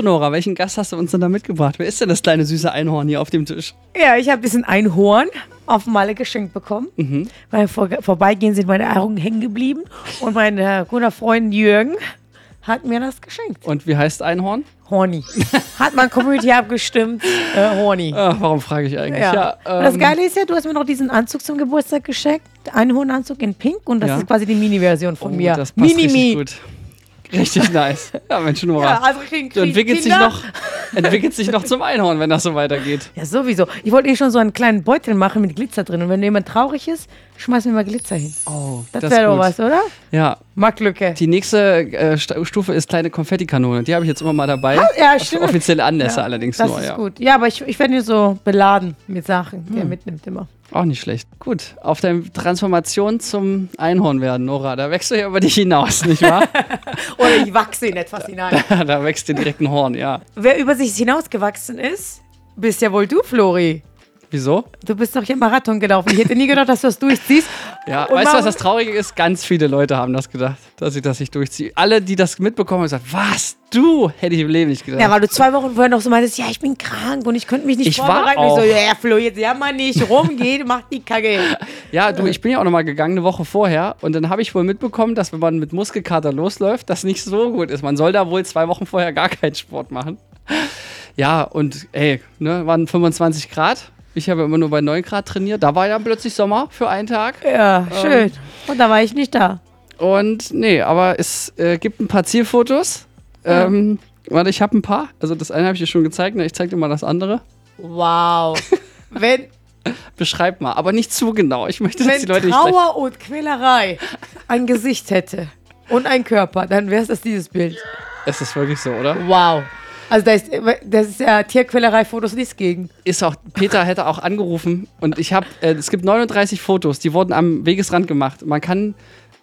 So, Nora, welchen Gast hast du uns denn da mitgebracht? Wer ist denn das kleine süße Einhorn hier auf dem Tisch? Ja, ich habe diesen Einhorn auf Malle geschenkt bekommen. Mhm. Beim Vor Vorbeigehen sind meine Augen hängen geblieben und mein äh, guter Freund Jürgen hat mir das geschenkt. Und wie heißt Einhorn? Horny. Hat man Community abgestimmt. Äh, horny. Ach, warum frage ich eigentlich? Ja. Ja, und das ähm, Geile ist ja, du hast mir noch diesen Anzug zum Geburtstag geschenkt. Einhornanzug in Pink und das Ja. ist quasi die Mini-Version von oh, mir. Das passt Mini-Mi. gut. Richtig nice. Ja, Mensch, Nora. Ja, also kriegen, du kriegen entwickelst dich, Kinder. noch, entwickelst dich noch zum Einhorn, wenn das so weitergeht. Ja, sowieso. Ich wollte eh schon so einen kleinen Beutel machen mit Glitzer drin. Und wenn jemand traurig ist, schmeiß mir mal Glitzer hin. Oh, Das, ist wäre doch was, oder? Ja, Marktlücke. die nächste äh, Stufe ist kleine Konfettikanone. Die habe ich jetzt immer mal dabei. ja, Auf stimmt. Offizielle Anlässe Ja, allerdings Das nur, ist ja. gut. Ja, aber ich, ich werde ihn so beladen mit Sachen, die er Hm. mitnimmt immer. Auch nicht schlecht. Gut, auf der Transformation zum Einhorn werden, Nora. Da wächst du ja über dich hinaus, nicht wahr? Oder ich wachse in etwas hinein. da wächst dir direkt ein Horn, ja. Wer über sich hinausgewachsen ist, bist ja wohl du, Flori. Wieso? Du bist doch hier Marathon gelaufen. Ich hätte nie gedacht, dass du das durchziehst. Ja, Und weißt du, was das Traurige ist? Ganz viele Leute haben das gedacht, dass ich das nicht durchziehe. Alle, die das mitbekommen haben, haben gesagt, was? Du? Hätte ich im Leben nicht gedacht. Ja, weil du zwei Wochen vorher noch so meintest, ja, ich bin krank und ich könnte mich nicht Ich war vorbereiten. auch. Ich so, ja, Flo, jetzt ja mal nicht rum, geht, mach die Kacke. Ja, du, ich bin ja auch noch mal gegangen eine Woche vorher und dann habe ich wohl mitbekommen, dass wenn man mit Muskelkater losläuft, das nicht so gut ist. Man soll da wohl zwei Wochen vorher gar keinen Sport machen. Ja, und ey, ne, waren 25 Grad. Ich habe immer nur bei 9 Grad trainiert. Da war ja plötzlich Sommer für einen Tag. Ja, schön. Und da war ich nicht da. Und nee, aber es äh, gibt ein paar Zielfotos. Ähm, warte, ich habe ein paar. Also das eine habe ich dir schon gezeigt. Ne? Ich zeige dir mal das andere. Wow. Wenn, Beschreib mal, aber nicht zu genau. Ich möchte, dass wenn die Leute nicht gleich Trauer und Quälerei ein Gesicht hätte und ein Körper, dann wäre es das dieses Bild. Es ist wirklich so, oder? Wow. Also da ist, das ist ja Tierquälerei-Fotos nichts gegen. ist auch, Peter hätte auch angerufen und ich habe, äh, es gibt 39 Fotos, die wurden am Wegesrand gemacht. Man kann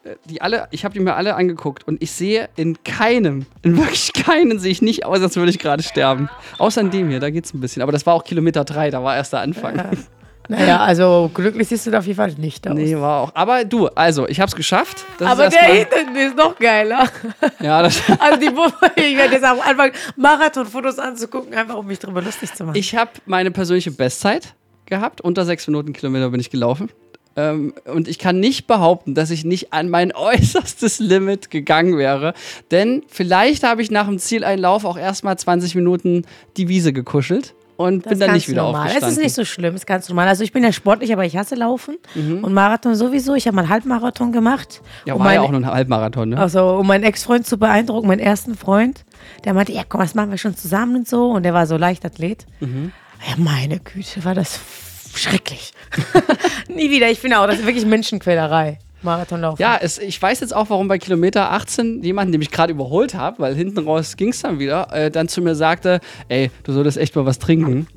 äh, die alle, ich habe die mir alle angeguckt und ich sehe in keinem, in wirklich keinen sehe ich nicht aus, als würde ich gerade sterben. Außer in dem hier, da geht's ein bisschen. Aber das war auch Kilometer drei, da war erst der Anfang. Naja, also glücklich siehst du da auf jeden Fall nicht aus. Nee, war auch. Aber du, also, ich habe es geschafft. Das Aber der hinten ist noch geiler. Ja, das, Also die, ich werde jetzt am Anfang Marathonfotos anzugucken, einfach um mich drüber lustig zu machen. Ich habe meine persönliche Bestzeit gehabt. Unter sechs Minuten Kilometer bin ich gelaufen. Ähm, und ich kann nicht behaupten, dass ich nicht an mein äußerstes Limit gegangen wäre. Denn vielleicht habe ich nach dem Zieleinlauf auch erstmal 20 Minuten die Wiese gekuschelt und bin dann nicht wieder normal. aufgestanden. Es ist nicht so schlimm, es ist ganz normal. Also ich bin ja sportlich, aber ich hasse Laufen und Marathon sowieso. Ich habe mal einen Halbmarathon gemacht. ja, um war ja meinen- auch nur ein Halbmarathon, ne? Also, um meinen Ex-Freund zu beeindrucken, meinen ersten Freund, der meinte, ja komm, das machen wir schon zusammen und so. Und der war so Leichtathlet. Mhm. Ja, meine Güte, war das schrecklich. Nie wieder. Ich finde auch, das ist wirklich Menschenquälerei. Marathonlaufen. Ja, es, ich weiß jetzt auch, warum bei Kilometer 18 jemand, den ich gerade überholt habe, weil hinten raus ging es dann wieder, äh, dann zu mir sagte, ey, du solltest echt mal was trinken.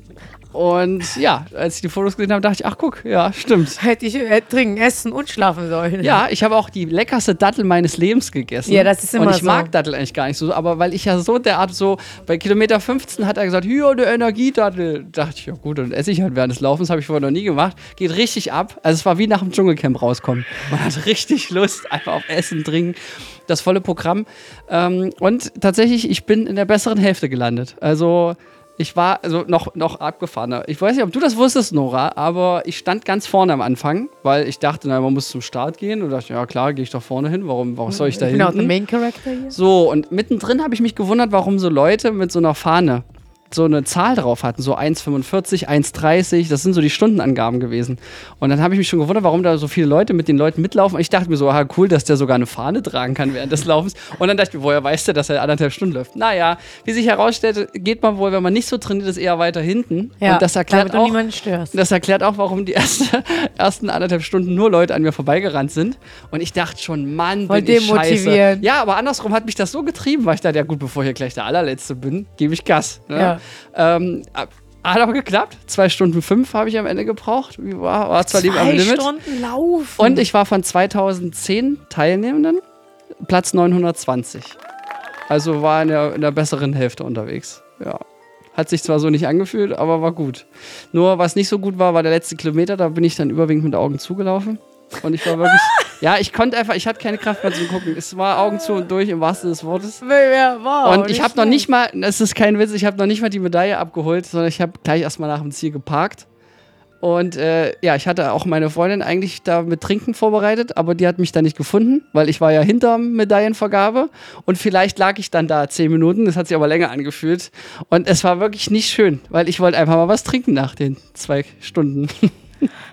Und ja, als ich die Fotos gesehen habe, dachte ich, ach guck, ja, stimmt. Hätte ich äh, trinken, essen und schlafen sollen. Ja, ich habe auch die leckerste Dattel meines Lebens gegessen. Ja, das ist immer Und ich so. mag Dattel eigentlich gar nicht so, aber weil ich ja so derart so, bei Kilometer 15 hat er gesagt, hier, eine Energiedattel. Dachte ich, ja gut, dann esse ich halt während des Laufens, habe ich vorher noch nie gemacht. Geht richtig ab. Also es war wie nach dem Dschungelcamp rauskommen. Man hat richtig Lust, einfach auf Essen, Trinken, das volle Programm. Ähm, und tatsächlich, ich bin in der besseren Hälfte gelandet. Also ich war also noch, noch abgefahrener. Ich weiß nicht, ob du das wusstest, Nora, aber ich stand ganz vorne am Anfang, weil ich dachte, na, man muss zum Start gehen. Und dachte, ja klar, gehe ich doch vorne hin. Warum, warum soll ich da bin auch der? Main Character hier. So, und mittendrin habe ich mich gewundert, warum so Leute mit so einer Fahne so eine Zahl drauf hatten, so 1,45, 1,30, das sind so die Stundenangaben gewesen. Und dann habe ich mich schon gewundert, warum da so viele Leute mit den Leuten mitlaufen. Und ich dachte mir so, ah, cool, dass der sogar eine Fahne tragen kann während des Laufens. Und dann dachte ich mir, woher weiß der, dass er anderthalb Stunden läuft? Naja, wie sich herausstellte, geht man wohl, wenn man nicht so trainiert ist, eher weiter hinten. Ja, und das erklärt damit du auch, niemanden störst. das erklärt auch, warum die erste, ersten anderthalb Stunden nur Leute an mir vorbeigerannt sind. Und ich dachte schon, Mann, Voll bin ich scheiße. Ja, aber andersrum hat mich das so getrieben, weil ich dachte, ja gut, bevor ich hier gleich der allerletzte bin, gebe ich Gas. Ne? Ja. Ähm, hat aber geklappt. Zwei Stunden fünf habe ich am Ende gebraucht. Wie War, war zwar lieber am Zwei Limit. Stunden laufen. Und ich war von 2010 Teilnehmenden Platz 920. Also war in der, in der besseren Hälfte unterwegs. Ja. Hat sich zwar so nicht angefühlt, aber war gut. Nur was nicht so gut war, war der letzte Kilometer. Da bin ich dann überwiegend mit Augen zugelaufen. Und ich war wirklich, ja, ich konnte einfach, ich hatte keine Kraft mehr zum Gucken. Es war Augen zu und durch im wahrsten Sinne des Wortes. Wow, Und ich habe noch nicht mal, das ist kein Witz, ich habe noch nicht mal die Medaille abgeholt, sondern ich habe gleich erstmal nach dem Ziel geparkt. Und äh, ja, ich hatte auch meine Freundin eigentlich da mit Trinken vorbereitet, aber die hat mich da nicht gefunden, weil ich war ja hinter Medaillenvergabe. Und vielleicht lag ich dann da zehn Minuten, das hat sich aber länger angefühlt. Und es war wirklich nicht schön, weil ich wollte einfach mal was trinken nach den zwei Stunden.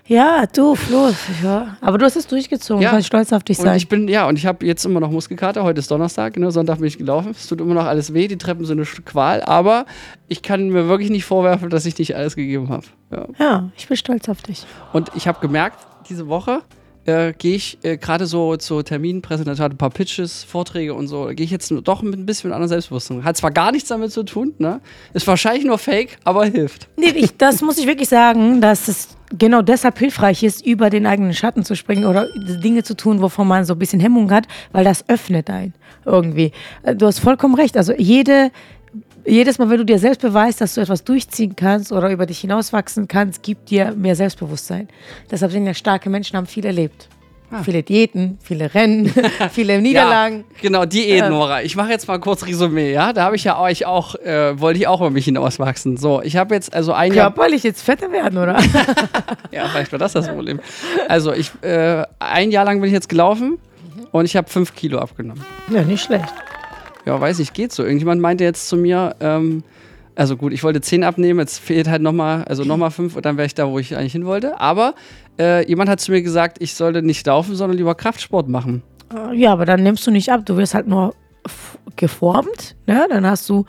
Ja, du, Flo. Ja. Aber du hast es durchgezogen. Ja. Ich kann stolz auf dich Und sein. ich bin, ja, und ich habe jetzt immer noch Muskelkater. Heute ist Donnerstag, ne? Sonntag bin ich gelaufen. Es tut immer noch alles weh, die Treppen sind eine Qual, aber ich kann mir wirklich nicht vorwerfen, dass ich nicht alles gegeben habe. Ja. ja, ich bin stolz auf dich. Und ich habe gemerkt, diese Woche äh, gehe ich äh, gerade so zu Terminen, Präsentationen, ein paar Pitches, Vorträge und so, gehe ich jetzt doch mit ein bisschen anderem Selbstbewusstsein. Hat zwar gar nichts damit zu tun, ne? Ist wahrscheinlich nur Fake, aber hilft. Nee, ich, das muss ich wirklich sagen, dass es genau deshalb hilfreich ist, über den eigenen Schatten zu springen oder Dinge zu tun, wovon man so ein bisschen Hemmung hat, weil das öffnet einen irgendwie. Äh, Du hast vollkommen recht. Also jede, jedes Mal, wenn du dir selbst beweist, dass du etwas durchziehen kannst oder über dich hinauswachsen kannst, gibt dir mehr Selbstbewusstsein. Deshalb sind ja starke Menschen, haben viel erlebt. Viele Diäten, viele Rennen, viele Niederlagen. Ja, genau, Diät, Nora. Ich mache jetzt mal kurz Resümee, ja? Da habe ich ja euch auch, äh, wollte ich auch über mich hinauswachsen. So, ich habe jetzt also ein Jahr. Körperlich jetzt fetter werden, oder? Ja, vielleicht war das das Problem. Also, ich, äh, ein Jahr lang bin ich jetzt gelaufen und ich habe fünf Kilo abgenommen. ja, nicht schlecht. Ja, weiß ich, geht so. Irgendjemand meinte jetzt zu mir, ähm, also gut, ich wollte zehn abnehmen, jetzt fehlt halt nochmal, also nochmal fünf und dann wäre ich da, wo ich eigentlich hin wollte. Aber äh, jemand hat zu mir gesagt, ich sollte nicht laufen, sondern lieber Kraftsport machen. Ja, aber dann nimmst du nicht ab. Du wirst halt nur geformt. Ne? Dann hast du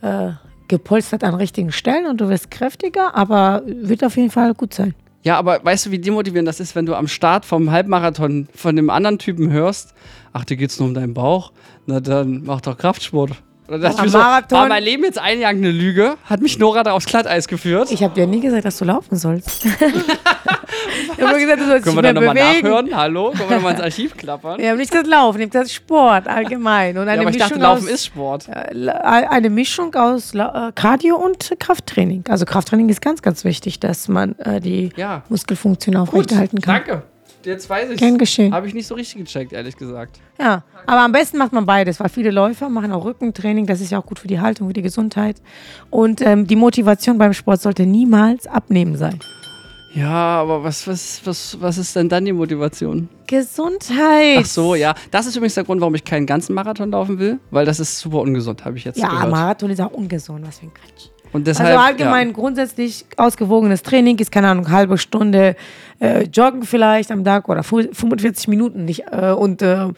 äh, gepolstert an richtigen Stellen und du wirst kräftiger, aber wird auf jeden Fall gut sein. Ja, aber weißt du, wie demotivierend das ist, wenn du am Start vom Halbmarathon von dem anderen Typen hörst, ach, dir geht's nur um deinen Bauch, na dann mach doch Kraftsport. Und dann dachte ich so, war mein Leben jetzt ein Jahr eine Lüge? Hat mich Nora da aufs Glatteis geführt? Ich habe dir nie gesagt, dass du laufen sollst. ich habe gesagt, du sollst Können wir da nochmal nachhören? Hallo? Können wir nochmal ins Archiv klappern? Habe nicht gesagt Laufen, ich gesagt Sport allgemein. Und eine Ja, aber ich dachte, Mischung Laufen aus, ist Sport. eine Mischung aus äh, Cardio und Krafttraining. Also Krafttraining ist ganz, ganz wichtig, dass man äh, die Ja. Muskelfunktion aufrechterhalten kann. Danke. Jetzt weiß ich Gern geschehen. Habe ich nicht so richtig gecheckt, ehrlich gesagt. Ja, aber am besten macht man beides, weil viele Läufer machen auch Rückentraining, das ist ja auch gut für die Haltung, für die Gesundheit. Und ähm, die Motivation beim Sport sollte niemals abnehmen sein. Ja, aber was, was, was, was ist denn dann die Motivation? Gesundheit. Ach so, ja. Das ist übrigens der Grund, warum ich keinen ganzen Marathon laufen will, weil das ist super ungesund, habe ich jetzt Ja, gehört. Marathon ist auch ungesund, was für ein Quatsch. Und deshalb, Also allgemein grundsätzlich ausgewogenes Training ist, keine Ahnung, halbe Stunde äh, joggen vielleicht am Tag oder fu- 45 Minuten nicht, äh, und äh,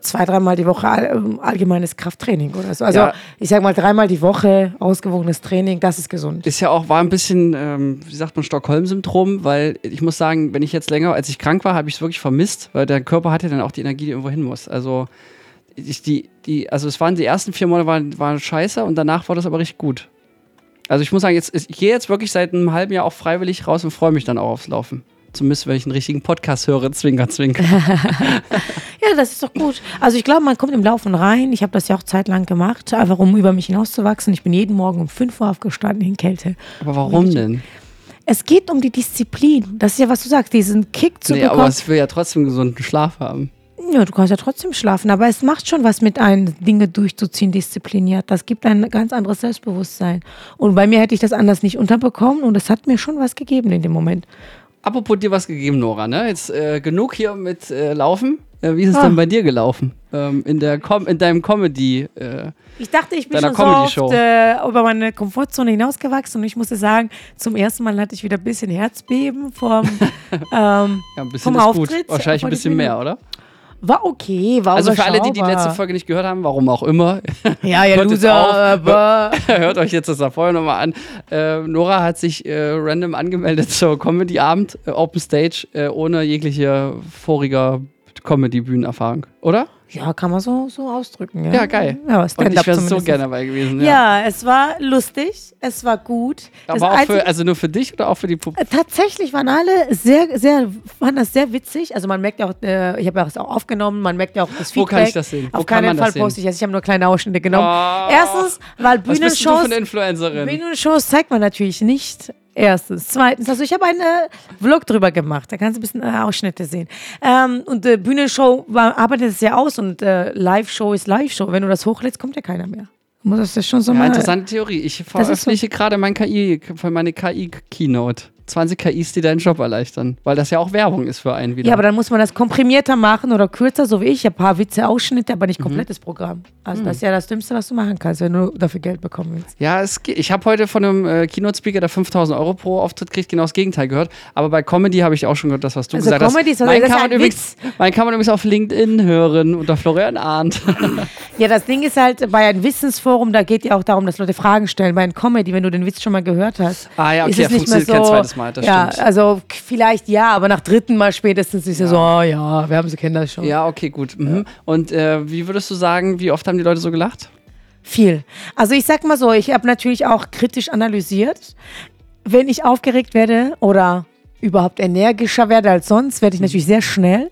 zwei, dreimal die Woche ähm, allgemeines Krafttraining oder so. Also Ja. ich sag mal dreimal die Woche ausgewogenes Training, das ist gesund. Ist ja auch, war ein bisschen, ähm, wie sagt man, Stockholm-Syndrom, weil ich muss sagen, wenn ich jetzt länger, als ich krank war, habe ich es wirklich vermisst, weil der Körper hat ja dann auch die Energie, die irgendwo hin muss. Also, ich, die, die, also es waren die ersten vier Monate waren, waren scheiße und danach war das aber richtig gut. Also ich muss sagen, jetzt, ich gehe jetzt wirklich seit einem halben Jahr auch freiwillig raus und freue mich dann auch aufs Laufen. Zumindest, wenn ich einen richtigen Podcast höre, zwinker, zwinker. Ja, das ist doch gut. Also ich glaube, man kommt im Laufen rein. Ich habe das ja auch zeitlang gemacht, einfach um über mich hinauszuwachsen. Ich bin jeden Morgen um 5 Uhr aufgestanden in Kälte. Aber warum denn? Es geht um die Disziplin. Das ist ja, was du sagst, diesen Kick zu Nee, bekommen. aber ich will ja trotzdem gesunden Schlaf haben. Ja, du kannst ja trotzdem schlafen, aber es macht schon was mit einem, Dinge durchzuziehen, diszipliniert. Das gibt ein ganz anderes Selbstbewusstsein. Und bei mir hätte ich das anders nicht unterbekommen und es hat mir schon was gegeben in dem Moment. Apropos dir was gegeben, Nora, ne? Jetzt äh, genug hier mit äh, Laufen. Äh, wie ist es Ah. denn bei dir gelaufen? Ähm, in, der Com in deinem Comedy. Äh, Ich dachte, ich bin schon so oft äh, über meine Komfortzone hinausgewachsen und ich musste sagen, zum ersten Mal hatte ich wieder ein bisschen Herzbeben vom, ähm, ja, ein bisschen Vom ist Auftritt gut. Wahrscheinlich ein bisschen mehr, oder? War okay, war Also für alle, die die letzte Folge nicht gehört haben, warum auch immer, Ja, ja, Hört Loser, auf. aber hört euch jetzt das da vorher nochmal an. Äh, Nora hat sich äh, random angemeldet zur Comedy-Abend, äh, Open Stage, äh, ohne jegliche voriger Comedy-Bühnenerfahrung, oder? Ja, kann man so, so ausdrücken. Ja, Ja, geil. Ja, Und ich wäre so gerne dabei gewesen. Ja. es war lustig, es war gut. Das Aber auch Einzige- für, also nur für dich oder auch für die Publikum? Tatsächlich waren alle sehr, sehr, fanden das sehr witzig. Also man merkt ja auch, äh, ich habe ja das auch aufgenommen, man merkt ja auch das Wo Feedback. kann ich das sehen? Wo Auf keinen das Fall poste ich das. Ich habe nur kleine Ausschnitte genommen. Oh. Erstens, weil Was bist du für Bühnenshows, eine Influencerin? Bühnenshows zeigt man natürlich nicht Erstens. Zweitens, also ich habe einen äh, Vlog drüber gemacht. Da kannst du ein bisschen äh, Ausschnitte sehen. Ähm, und äh, Bühnenshow war, arbeitet es ja aus und äh, Live-Show ist Live-Show. Wenn du das hochlädst, kommt ja keiner mehr. Das schon so Ja, mal. interessante Theorie. Ich ist so- veröffentliche gerade mein KI, für meine KI-Keynote. 20 KIs, die deinen Job erleichtern. Weil das ja auch Werbung ist für einen wieder. Ja, aber dann muss man das komprimierter machen oder kürzer, so wie ich. Ein paar Witze, Ausschnitte, aber Mhm. nicht komplettes Programm. Also das ist ja das Dümmste, was du machen kannst, wenn du dafür Geld bekommen willst. Ja, es. Ich habe heute von einem äh, Keynote-Speaker, der 5000 Euro pro Auftritt kriegt, genau das Gegenteil gehört. Aber bei Comedy habe ich auch schon gehört, das, was du Also gesagt Comedy hast. ist- Meinen das ist kann, man ein übrigens, meinen kann man übrigens auf LinkedIn hören unter Florian Arndt. Ja, das Ding ist halt, bei einem Wissensforum, da geht ja auch darum, dass Leute Fragen stellen. Bei einem Comedy, wenn du den Witz schon mal gehört hast, Ah ja, okay, ist es er nicht mehr so. Mal, das ja, stimmt. also vielleicht ja, aber nach dritten Mal spätestens ist ja so, oh, ja, wir haben sie kennen das schon. ja, okay, gut. Mhm. Und äh, wie würdest du sagen, wie oft haben die Leute so gelacht? Viel. Also ich sag mal so, ich habe natürlich auch kritisch analysiert. Wenn ich aufgeregt werde oder überhaupt energischer werde als sonst, werde ich natürlich sehr schnell.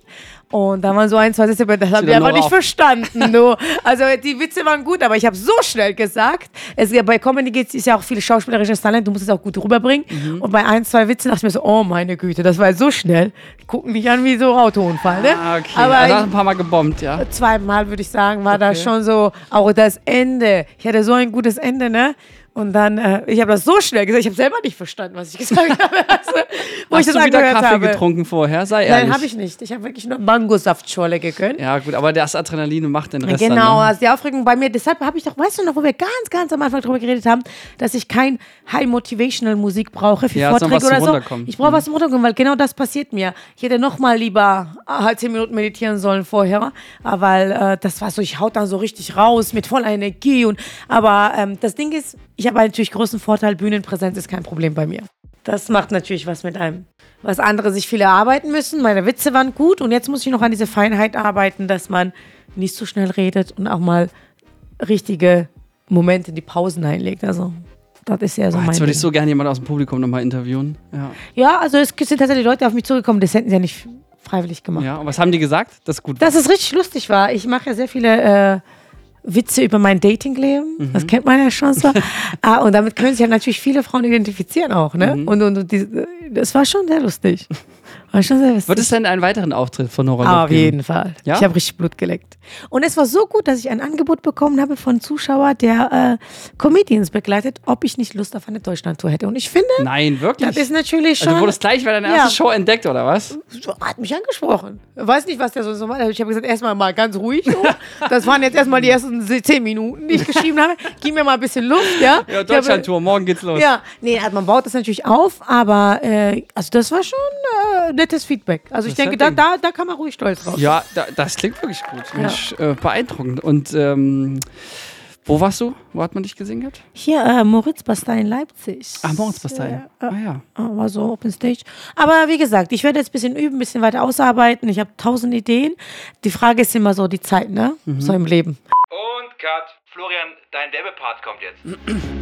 Und da waren so ein, zwei Sätze, das habe ich einfach nicht auf. verstanden. Du. Also die Witze waren gut, aber ich habe so schnell gesagt. Es, bei Comedy geht es ja auch viel schauspielerisches Talent, du musst es auch gut rüberbringen. Mhm. Und bei ein, zwei Witzen dachte ich mir so, oh meine Güte, das war jetzt so schnell. Gucken mich an wie so Autounfall. Ne? Ah, okay. Aber also hast ein paar Mal gebombt, ja. zweimal, würde ich sagen, war das Okay. schon so, auch das Ende. Ich hatte so ein gutes Ende, ne? Und dann, äh, ich habe das so schnell gesagt, ich habe selber nicht verstanden, was ich gesagt habe. Also, wo Hast ich das du wieder Kaffee habe. getrunken vorher? Sei ehrlich. Nein, habe ich nicht. Ich habe wirklich nur Mangosaftschorle gegönnt. Ja, gut, aber das Adrenalin macht den Rest dann, Genau, ne? also die Aufregung bei mir, deshalb habe ich doch, weißt du noch, wo wir ganz, ganz am Anfang drüber geredet haben, dass ich kein High-Motivational Musik brauche für Ja, Vorträge oder so. Ich brauche was zum Runterkommen, weil genau das passiert mir. Ich hätte noch mal lieber äh, halt zehn Minuten meditieren sollen vorher, aber weil äh, das war so, ich haut dann so richtig raus mit voller Energie und, aber ähm, das Ding ist, ich habe natürlich großen Vorteil, Bühnenpräsenz ist kein Problem bei mir. Das macht natürlich was mit einem. Was andere sich viel erarbeiten müssen. Meine Witze waren gut und jetzt muss ich noch an diese Feinheit arbeiten, dass man nicht so schnell redet und auch mal richtige Momente in die Pausen einlegt. Also, das ist ja so Boah, mein jetzt würde ich so gerne jemand aus dem Publikum nochmal interviewen. Ja. Ja, also es sind tatsächlich Leute auf mich zugekommen, das hätten sie ja nicht freiwillig gemacht. ja. Und was haben die gesagt? Das ist gut. Dass es richtig lustig war. Ich mache ja sehr viele äh, Witze über mein Datingleben. Mhm. Das kennt man ja schon so. ah, und damit können sich ja natürlich viele Frauen identifizieren auch. Ne? Mhm. Und, und, und die, das war schon sehr lustig. War schon sehr lustig. Wird es denn einen weiteren Auftritt von Nora auf geben? jeden Fall. Ja? Ich habe richtig Blut geleckt. Und es war so gut, dass ich ein Angebot bekommen habe von Zuschauer, der äh, Comedians begleitet, ob ich nicht Lust auf eine Deutschlandtour hätte. Und ich finde, Nein, wirklich? das ist natürlich schon. also du wurdest gleich bei deiner Ja. ersten Show entdeckt, oder was? hat mich angesprochen. Weiß nicht, was der so so macht. Ich habe gesagt, erstmal mal ganz ruhig. So. Das waren jetzt erstmal die ersten zehn Minuten, die ich geschrieben habe. Gib mir mal ein bisschen Luft, ja. Ja, Deutschlandtour, morgen geht's los. Ja, nee, also man baut das natürlich auf, aber äh, also das war schon äh, nettes Feedback. Also ich Das denke, ja da, da, da kann man ruhig stolz drauf. Ja, da, das klingt wirklich gut. Mensch, äh, beeindruckend. Und ähm, wo warst du? Wo hat man dich gesehen gehabt? Hier, äh, Moritz Bastei in Leipzig. Ah, Moritzbastei. Ja, Ah ja. Ah, War so Open Stage. Aber wie gesagt, ich werde jetzt ein bisschen üben, ein bisschen weiter ausarbeiten. Ich habe tausend Ideen. Die Frage ist immer so die Zeit, ne? Mhm. So im Leben. Und Cut. Florian, dein Werbepart kommt jetzt.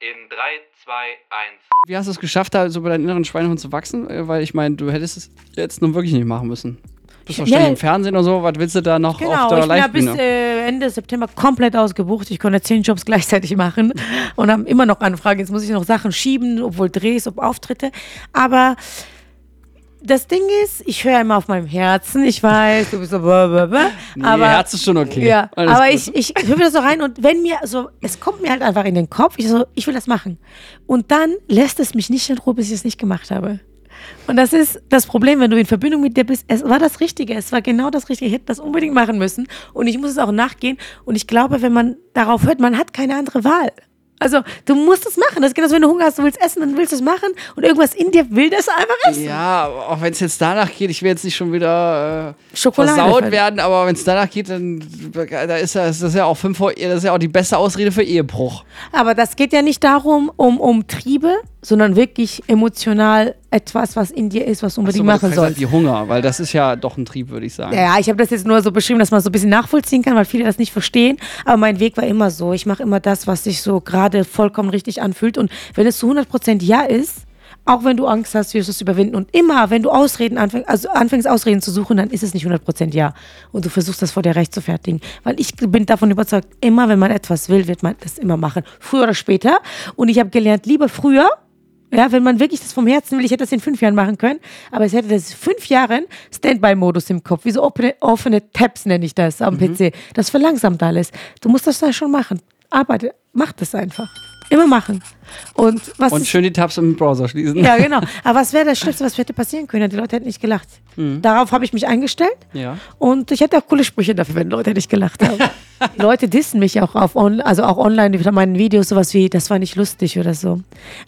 in 3, 2, 1. Wie hast du es geschafft, da so bei deinem inneren Schweinehund zu wachsen? Äh, Weil ich meine, du hättest es jetzt nun wirklich nicht machen müssen. Du bist doch ständig Ja. im Fernsehen und so, was willst du da noch auf Genau, der ich bin ja bis äh, Ende September komplett ausgebucht. Ich konnte zehn Jobs gleichzeitig machen und haben immer noch Anfragen. Jetzt muss ich noch Sachen schieben, obwohl Drehs, ob Auftritte. Aber das Ding ist, ich höre immer auf meinem Herzen. Ich weiß, du bist so, blablabla, Nee, aber Herz ist schon okay. Ja, Alles aber gut. ich, ich höre mir das so rein und wenn mir so, es kommt mir halt einfach in den Kopf, ich so, ich will das machen. Und dann lässt es mich nicht in Ruhe, bis ich es nicht gemacht habe. Und das ist das Problem, wenn du in Verbindung mit dir bist. Es war das Richtige, es war genau das Richtige. Ich hätte das unbedingt machen müssen und ich muss es auch nachgehen. Und ich glaube, wenn man darauf hört, man hat keine andere Wahl. Also, du musst es machen. Das ist genauso, wenn du Hunger hast, du willst essen, dann willst du es machen und irgendwas in dir will das einfach essen. Ja, auch wenn es jetzt danach geht, ich will jetzt nicht schon wieder äh, Schokolade versaut ver- werden, aber wenn es danach geht, dann da ist ist das ja auch fünf das ist ja auch die beste Ausrede für Ehebruch. Aber das geht ja nicht darum, um, um Triebe, sondern wirklich emotional etwas, was in dir ist, was unbedingt du machen kriegst halt sollst. die Hunger, weil das ist ja doch ein Trieb, würde ich sagen. Ja, ich habe das jetzt nur so beschrieben, dass man so ein bisschen nachvollziehen kann, weil viele das nicht verstehen. Aber mein Weg war immer so. Ich mache immer das, was sich so gerade vollkommen richtig anfühlt. Und wenn es zu 100% Ja ist, auch wenn du Angst hast, wirst du es überwinden. Und immer, wenn du Ausreden anfängst, also anfängst, Ausreden zu suchen, dann ist es nicht 100% Ja. Und du versuchst das vor dir recht zu fertigen. Weil ich bin davon überzeugt, immer wenn man etwas will, wird man das immer machen. Früher oder später. Und ich habe gelernt, lieber früher, ja, wenn man wirklich das vom Herzen will, ich hätte das in fünf Jahren machen können, aber ich hätte das fünf Jahren Standby-Modus im Kopf, wie so offene, offene Tabs nenne ich das am PC. Das verlangsamt alles. Du musst das da schon machen. Arbeite, mach das einfach. Immer machen. Und was Und schön die Tabs im Browser schließen. ja, genau. Aber was wäre das Schlimmste, was hätte passieren können? Die Leute hätten nicht gelacht. Darauf habe ich mich eingestellt. Ja. Und ich hätte auch coole Sprüche dafür, wenn Leute nicht gelacht haben. Die Leute dissen mich auch auf on, also auch online unter meinen Videos sowas wie, das war nicht lustig oder so.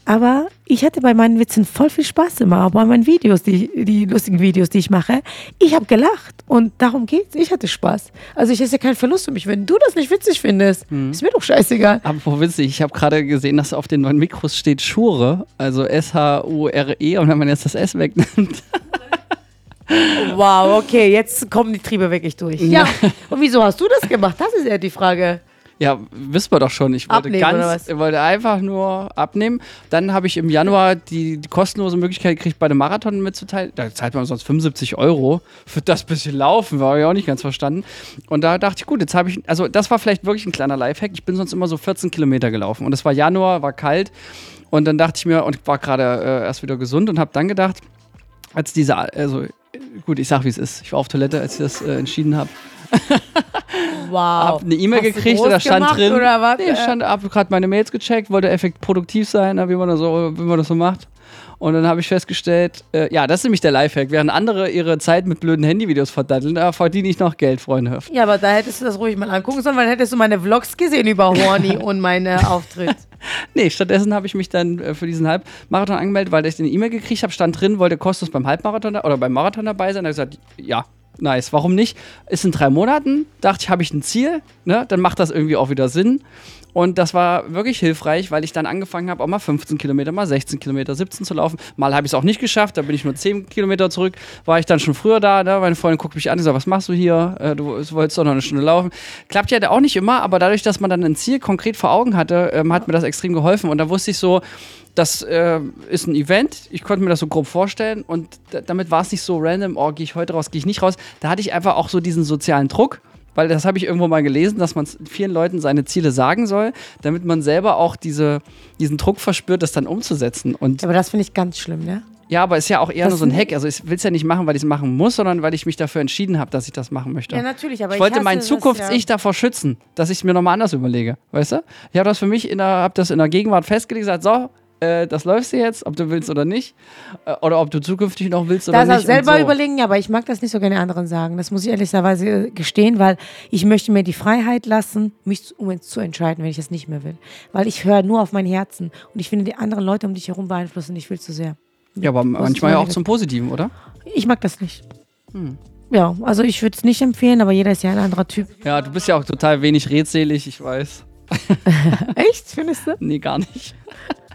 Aber ich hatte bei meinen Witzen voll viel Spaß immer, auch bei meinen Videos, die, die lustigen Videos, die ich mache. Ich habe gelacht und darum geht's. Ich hatte Spaß. Also ich ist ja kein Verlust für mich. Wenn du das nicht witzig findest, ist mir doch scheißegal. Apropos witzig, ich habe gerade gesehen, dass auf den neuen Mikros steht Schure, also S-H-U-R-E und wenn man jetzt das S wegnimmt. Wow, okay, jetzt kommen die Triebe wirklich durch. Ja. Und wieso hast du das gemacht? Das ist ja die Frage. Ja, wissen wir doch schon. Ich wollte Abnehmen, ganz, ich wollte einfach nur abnehmen. Dann habe ich im Januar die, die kostenlose Möglichkeit gekriegt, bei einem Marathon mitzuteilen. Da zahlt man sonst 75 Euro für das bisschen Laufen, war ich auch nicht ganz verstanden. Und da dachte ich, gut, jetzt habe ich, also das war vielleicht wirklich ein kleiner Lifehack. Ich bin sonst immer so 14 Kilometer gelaufen. Und es war Januar, war kalt. Und dann dachte ich mir, und ich war gerade äh, erst wieder gesund und habe dann gedacht, als diese, also gut, ich sag wie es ist. Ich war auf Toilette, als ich das äh, entschieden habe. Wow. Hab eine E-Mail gekriegt groß oder stand drin. Oder was? Nee, stand ab, gerade meine Mails gecheckt, wollte effekt produktiv sein, ne, wie man das so, wie man das so macht. Und dann habe ich festgestellt, äh, ja, das ist nämlich der Lifehack. Während andere ihre Zeit mit blöden Handyvideos verdatteln, da verdiene ich noch Geld, Freunde. Ja, aber da hättest du das ruhig mal angucken sollen, weil dann hättest du meine Vlogs gesehen über Horny und meinen äh, Auftritt. Nee, stattdessen habe ich mich dann äh, für diesen Halbmarathon angemeldet, weil ich eine E-Mail gekriegt habe, stand drin, wollte kostenlos beim Halbmarathon da- oder beim Marathon dabei sein. Da habe ich gesagt, ja, nice, warum nicht? Ist in drei Monaten, dachte ich, habe ich ein Ziel, ne? dann macht das irgendwie auch wieder Sinn. Und das war wirklich hilfreich, weil ich dann angefangen habe, auch mal 15 Kilometer, mal 16 Kilometer, 17 zu laufen. Mal habe ich es auch nicht geschafft, da bin ich nur 10 Kilometer zurück. War ich dann schon früher da, ne? meine Freundin guckt mich an und sagt, was machst du hier? Äh, du wolltest doch noch eine Stunde laufen. Klappt ja auch nicht immer, aber dadurch, dass man dann ein Ziel konkret vor Augen hatte, ähm, hat mir das extrem geholfen. Und da wusste ich so, das äh, ist ein Event. Ich konnte mir das so grob vorstellen und da- damit war es nicht so random, oh, gehe ich heute raus, gehe ich nicht raus. Da hatte ich einfach auch so diesen sozialen Druck, weil das habe ich irgendwo mal gelesen, dass man vielen Leuten seine Ziele sagen soll, damit man selber auch diese, diesen Druck verspürt, das dann umzusetzen. Und Aber das finde ich ganz schlimm, ne? ja, aber ist ja auch eher Das nur so ein Hack. Also ich will es ja nicht machen, weil ich es machen muss, sondern weil ich mich dafür entschieden habe, dass ich das machen möchte. Ja, natürlich, aber ich wollte mein Zukunfts-Ich ja. davor schützen, dass ich es mir nochmal anders überlege. Weißt du? Ich habe das für mich in der, hab das in der Gegenwart festgelegt, gesagt, so, äh, das läufst du jetzt, ob du willst oder nicht. Äh, oder ob du zukünftig noch willst oder Das auch nicht. selber und so. überlegen, ja, aber ich mag das nicht so gerne anderen sagen. Das muss ich ehrlicherweise äh, gestehen, weil ich möchte mir die Freiheit lassen, mich zu, um zu entscheiden, wenn ich es nicht mehr will. Weil ich höre nur auf mein Herzen und ich finde die anderen Leute um dich herum beeinflussen nicht viel zu sehr. Ja, aber manchmal ja auch zum Positiven, oder? Ich mag das nicht. Hm. Ja, also ich würde es nicht empfehlen, aber jeder ist ja ein anderer Typ. Ja, du bist ja auch total wenig redselig, ich weiß. Echt, findest du? Nee, gar nicht.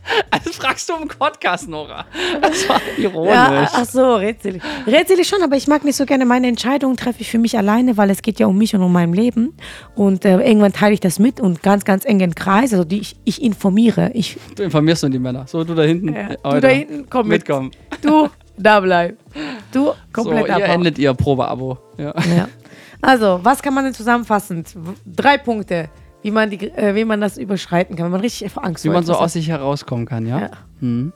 Also fragst du im Podcast, Nora. Das war ironisch. Ja, ach so, rätselig. Rätselig schon, aber ich mag nicht so gerne meine Entscheidungen treffe ich für mich alleine, weil es geht ja um mich und um mein Leben. Und äh, irgendwann teile ich das mit und ganz, ganz engen Kreis, also die ich, ich informiere. Ich, Du informierst nur die Männer. So, du da hinten. Ja, äh, du da hinten, komm mit. Mitkommen. Du, da bleib. Du, So, komplett ihr abhauen. endet ihr Probeabo. Ja. Ja. Also, was kann man denn zusammenfassend? Drei Punkte, wie man, die, äh, wie man das überschreiten kann, wenn man richtig Angst Wie man so aus sich herauskommen kann, ja? Ja. Hm.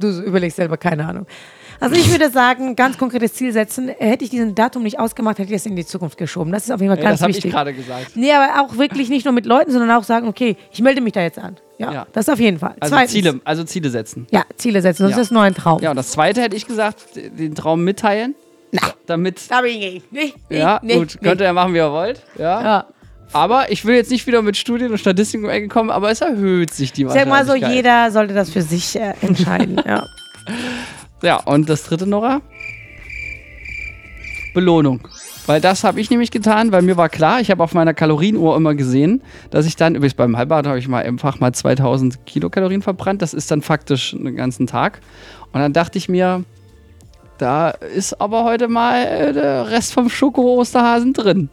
Du überlegst selber, keine Ahnung. Also ich würde sagen, ganz konkretes Ziel setzen. Hätte ich diesen Datum nicht ausgemacht, hätte ich es in die Zukunft geschoben. Das ist auf jeden Fall Ja, ganz das habe ich wichtig. gerade gesagt. Nee, aber auch wirklich nicht nur mit Leuten, sondern auch sagen, okay, ich melde mich da jetzt an. Ja, Ja. das auf jeden Fall. Also Zweitens, Ziele, also Ziele setzen. Ja, Ziele setzen, sonst Ja. ist nur ein Traum. Ja, und das zweite hätte ich gesagt, den Traum mitteilen. Damit. Da bin ich nicht, nicht Ja, nicht, gut, nicht. könnt ihr ja machen, wie ihr wollt. Ja. Ja. Aber ich will jetzt nicht wieder mit Studien und Statistiken um Ecke kommen, aber es erhöht sich die Ich sag mal so, Wahrscheinlichkeit. jeder sollte das für sich äh, entscheiden. ja. Ja, und das dritte, Nora? Belohnung. Weil das habe ich nämlich getan, weil mir war klar, ich habe auf meiner Kalorienuhr immer gesehen, dass ich dann, übrigens beim Halbbad habe ich mal einfach mal 2000 Kilokalorien verbrannt. Das ist dann faktisch einen ganzen Tag. Und dann dachte ich mir, da ist aber heute mal äh, der Rest vom Schoko-Osterhasen drin.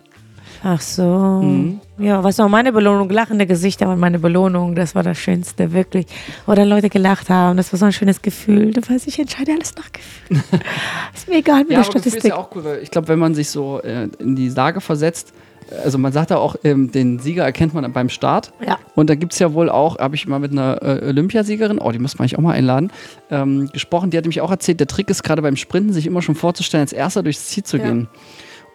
Ach so. Ja, was war meine Belohnung? Lachende Gesichter waren meine Belohnung. Das war das Schönste, wirklich. Oder Leute gelacht haben. Das war so ein schönes Gefühl. Du weißt, ich entscheide alles nach Gefühl. ist mir egal mit Ja, der aber Gefühl ist Statistik. ja auch cool, weil ich glaube, wenn man sich so äh, in die Lage versetzt, also man sagt ja auch, ähm, den Sieger erkennt man beim Start. Ja. Und da gibt es ja wohl auch, habe ich mal mit einer äh, Olympiasiegerin, oh, die muss man eigentlich auch mal einladen, ähm, gesprochen. Die hat nämlich auch erzählt, der Trick ist gerade beim Sprinten, sich immer schon vorzustellen, als erster durchs Ziel zu Ja. gehen.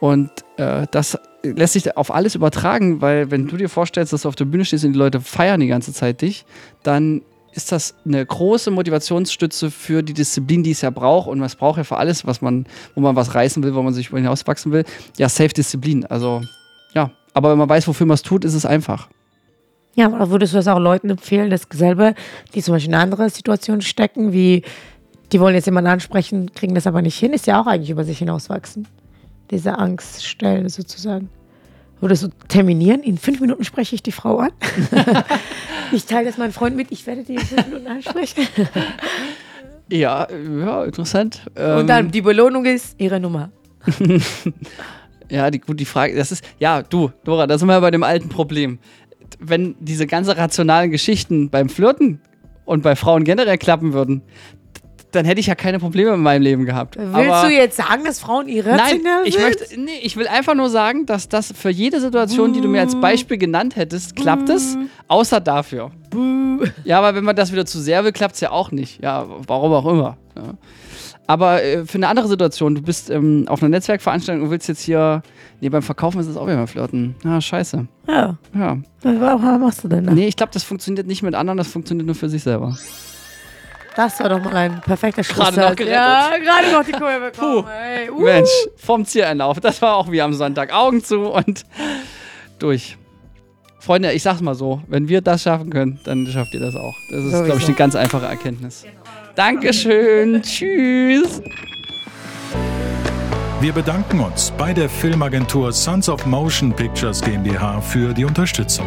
Und äh, das lässt sich auf alles übertragen, weil wenn du dir vorstellst, dass du auf der Bühne stehst und die Leute feiern die ganze Zeit dich, dann ist das eine große Motivationsstütze für die Disziplin, die es ja braucht. Und was braucht ja für alles, was man, wo man was reißen will, wo man sich hinauswachsen will. Ja, Safe-Disziplin. Also, ja. Aber wenn man weiß, wofür man es tut, ist es einfach. Ja, aber würdest du das auch Leuten empfehlen, dass selber, die zum Beispiel in eine andere Situation stecken, wie die wollen jetzt jemanden ansprechen, kriegen das aber nicht hin, ist ja auch eigentlich über sich hinauswachsen. Diese Angststellen sozusagen. Würdest du terminieren? In fünf Minuten spreche ich die Frau an. ich teile das meinen Freunden mit, ich werde die in fünf Minuten ansprechen. Ja, ja, interessant. Ähm, Und dann die Belohnung ist ihre Nummer. Ja, die, gut, die Frage, das ist, ja, du, Dora, da sind wir bei dem alten Problem. Wenn diese ganze rationalen Geschichten beim Flirten und bei Frauen generell klappen würden, dann hätte ich ja keine Probleme in meinem Leben gehabt. Willst Aber du jetzt sagen, dass Frauen Nein, irrational ich sind? möchte, nee, ich will einfach nur sagen, dass das für jede Situation, die du mir als Beispiel genannt hättest, klappt es, außer dafür. Ja, aber wenn man das wieder zu sehr will, klappt es ja auch nicht. Ja, warum auch immer. Ja. Aber äh, für eine andere Situation, du bist ähm, auf einer Netzwerkveranstaltung und willst jetzt hier, nee, beim Verkaufen ist es auch wieder flirten. Ah, scheiße. Ja. Ja. Was machst du denn da? Nee, ich glaube, das funktioniert nicht mit anderen, das funktioniert nur für sich selber. Das war doch mal ein perfekter Schluss. Gerade noch gerettet. Ja, gerade noch die Kurve bekommen. Ey, uh. Mensch, vom Zieleinlauf. Das war auch wie am Sonntag. Augen zu und durch. Freunde, ich sag's mal so, wenn wir das schaffen können, dann schafft ihr das auch. Das ist, glaube ich, eine ganz einfache Erkenntnis. Dankeschön. Tschüss. Wir bedanken uns bei der Filmagentur Sons of Motion Pictures GmbH für die Unterstützung.